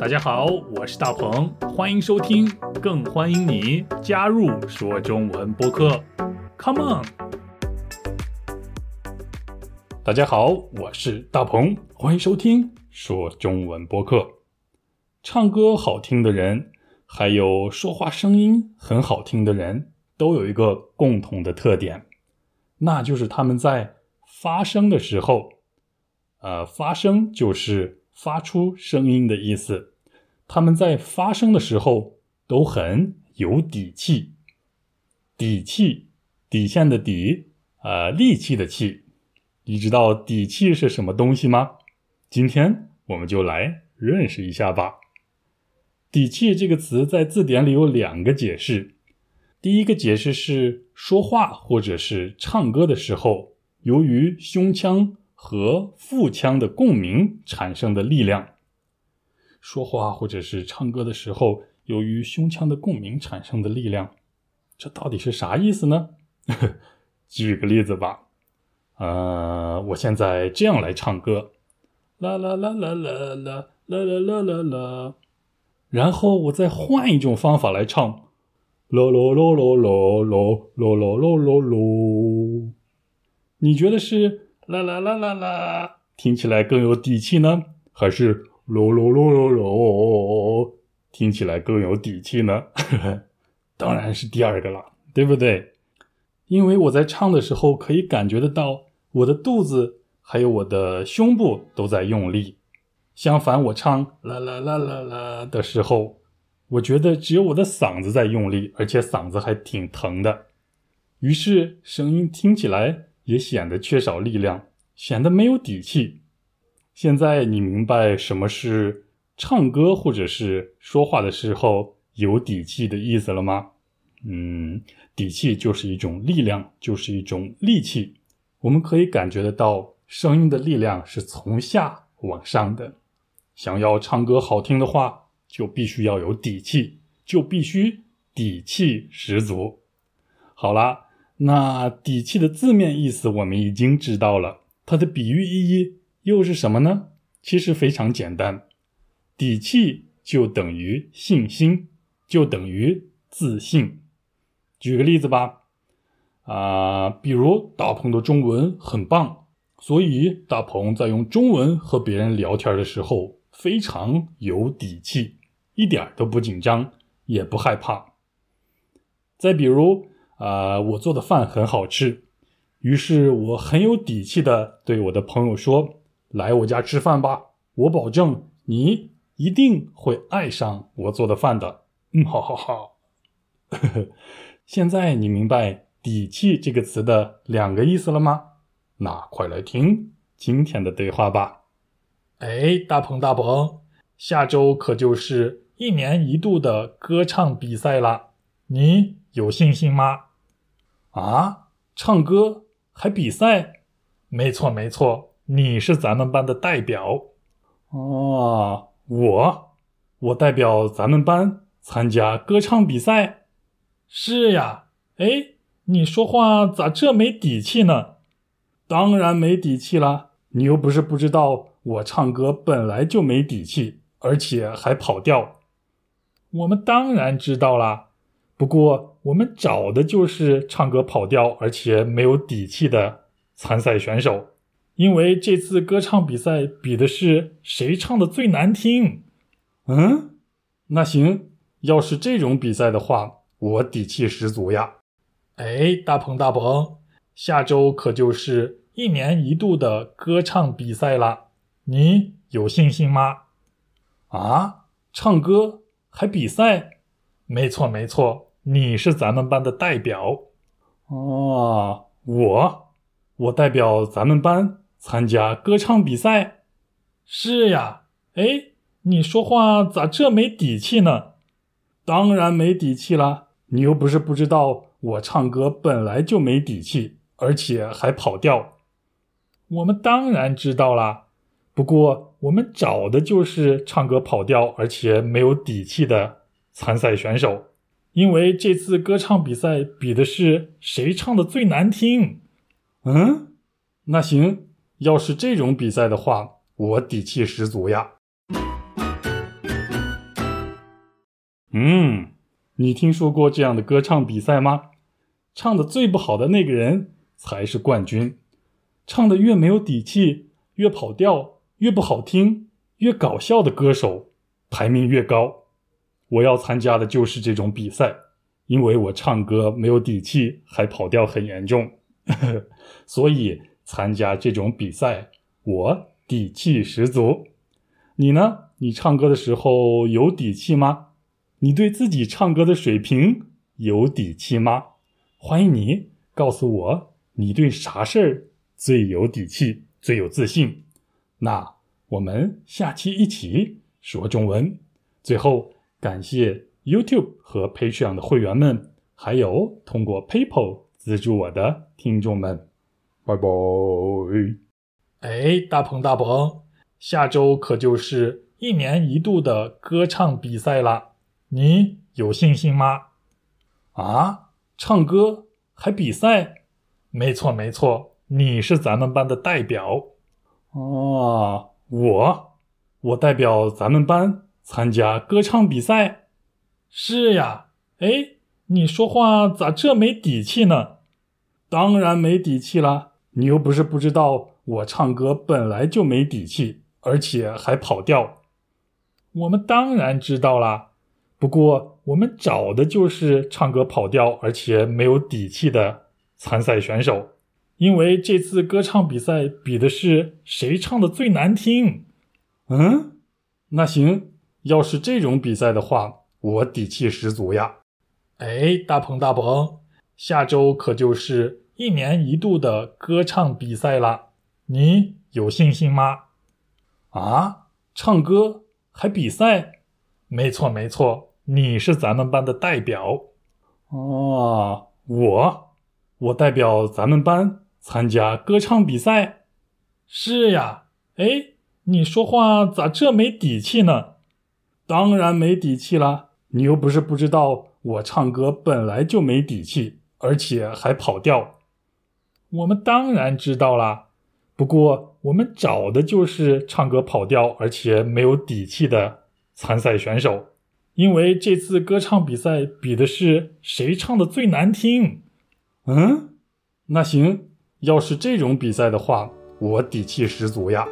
大家好，我是大鹏，欢迎收听，更欢迎你加入说中文播客。Come on！大家好，我是大鹏，欢迎收听说中文播客。唱歌好听的人，还有说话声音很好听的人，都有一个共同的特点，那就是他们在发声的时候，呃，发声就是发出声音的意思。他们在发声的时候都很有底气，底气，底线的底，呃，力气的气。你知道底气是什么东西吗？今天我们就来认识一下吧。底气这个词在字典里有两个解释。第一个解释是说话或者是唱歌的时候，由于胸腔和腹腔的共鸣产生的力量。说话或者是唱歌的时候，由于胸腔的共鸣产生的力量，这到底是啥意思呢？举个例子吧，呃，我现在这样来唱歌，啦啦啦啦啦啦啦啦啦啦啦，然后我再换一种方法来唱，咯咯咯咯咯咯咯咯咯咯。咯，你觉得是啦啦啦啦啦听起来更有底气呢，还是？喽喽喽喽喽，听起来更有底气呢。当然是第二个了，对不对？因为我在唱的时候可以感觉得到我的肚子还有我的胸部都在用力。相反，我唱啦啦啦啦啦的时候，我觉得只有我的嗓子在用力，而且嗓子还挺疼的。于是声音听起来也显得缺少力量，显得没有底气。现在你明白什么是唱歌或者是说话的时候有底气的意思了吗？嗯，底气就是一种力量，就是一种力气。我们可以感觉得到，声音的力量是从下往上的。想要唱歌好听的话，就必须要有底气，就必须底气十足。好啦，那底气的字面意思我们已经知道了，它的比喻意义。又是什么呢？其实非常简单，底气就等于信心，就等于自信。举个例子吧，啊，比如大鹏的中文很棒，所以大鹏在用中文和别人聊天的时候非常有底气，一点都不紧张，也不害怕。再比如，啊，我做的饭很好吃，于是我很有底气的对我的朋友说。来我家吃饭吧，我保证你一定会爱上我做的饭的。嗯，好好好。现在你明白“底气”这个词的两个意思了吗？那快来听今天的对话吧。哎，大鹏大鹏，下周可就是一年一度的歌唱比赛了，你有信心吗？啊，唱歌还比赛？没错没错。你是咱们班的代表，哦，我，我代表咱们班参加歌唱比赛。是呀，哎，你说话咋这没底气呢？当然没底气啦！你又不是不知道，我唱歌本来就没底气，而且还跑调。我们当然知道啦，不过我们找的就是唱歌跑调而且没有底气的参赛选手。因为这次歌唱比赛比的是谁唱的最难听。嗯，那行，要是这种比赛的话，我底气十足呀。哎，大鹏大鹏，下周可就是一年一度的歌唱比赛了，你有信心吗？啊，唱歌还比赛？没错没错，你是咱们班的代表。哦，我，我代表咱们班。参加歌唱比赛？是呀，哎，你说话咋这没底气呢？当然没底气啦！你又不是不知道，我唱歌本来就没底气，而且还跑调。我们当然知道啦，不过我们找的就是唱歌跑调而且没有底气的参赛选手，因为这次歌唱比赛比的是谁唱的最难听。嗯，那行。要是这种比赛的话，我底气十足呀。嗯，你听说过这样的歌唱比赛吗？唱的最不好的那个人才是冠军。唱的越没有底气、越跑调、越不好听、越搞笑的歌手，排名越高。我要参加的就是这种比赛，因为我唱歌没有底气，还跑调很严重，所以参加这种比赛我底气十足。你呢？你唱歌的时候有底气吗？你对自己唱歌的水平有底气吗？欢迎你告诉我，你对啥事儿最有底气、最有自信？那我们下期一起说中文。最后，感谢 YouTube 和 Patreon 的会员们，还有通过 PayPal 资助我的听众们。拜拜。哎，大鹏大鹏，下周可就是一年一度的歌唱比赛啦！你有信心吗？啊，唱歌还比赛？没错没错，你是咱们班的代表。哦，我我代表咱们班参加歌唱比赛。是呀，哎，你说话咋这没底气呢？当然没底气啦！你又不是不知道，我唱歌本来就没底气，而且还跑调。我们当然知道啦。不过，我们找的就是唱歌跑调而且没有底气的参赛选手，因为这次歌唱比赛比的是谁唱的最难听。嗯，那行，要是这种比赛的话，我底气十足呀。哎，大鹏大鹏，下周可就是一年一度的歌唱比赛了，你有信心吗？啊，唱歌还比赛？没错，没错。你是咱们班的代表，哦，我我代表咱们班参加歌唱比赛。是呀，哎，你说话咋这没底气呢？当然没底气啦！你又不是不知道，我唱歌本来就没底气，而且还跑调。我们当然知道啦，不过我们找的就是唱歌跑调而且没有底气的参赛选手。因为这次歌唱比赛比的是谁唱的最难听。嗯，那行，要是这种比赛的话，我底气十足呀。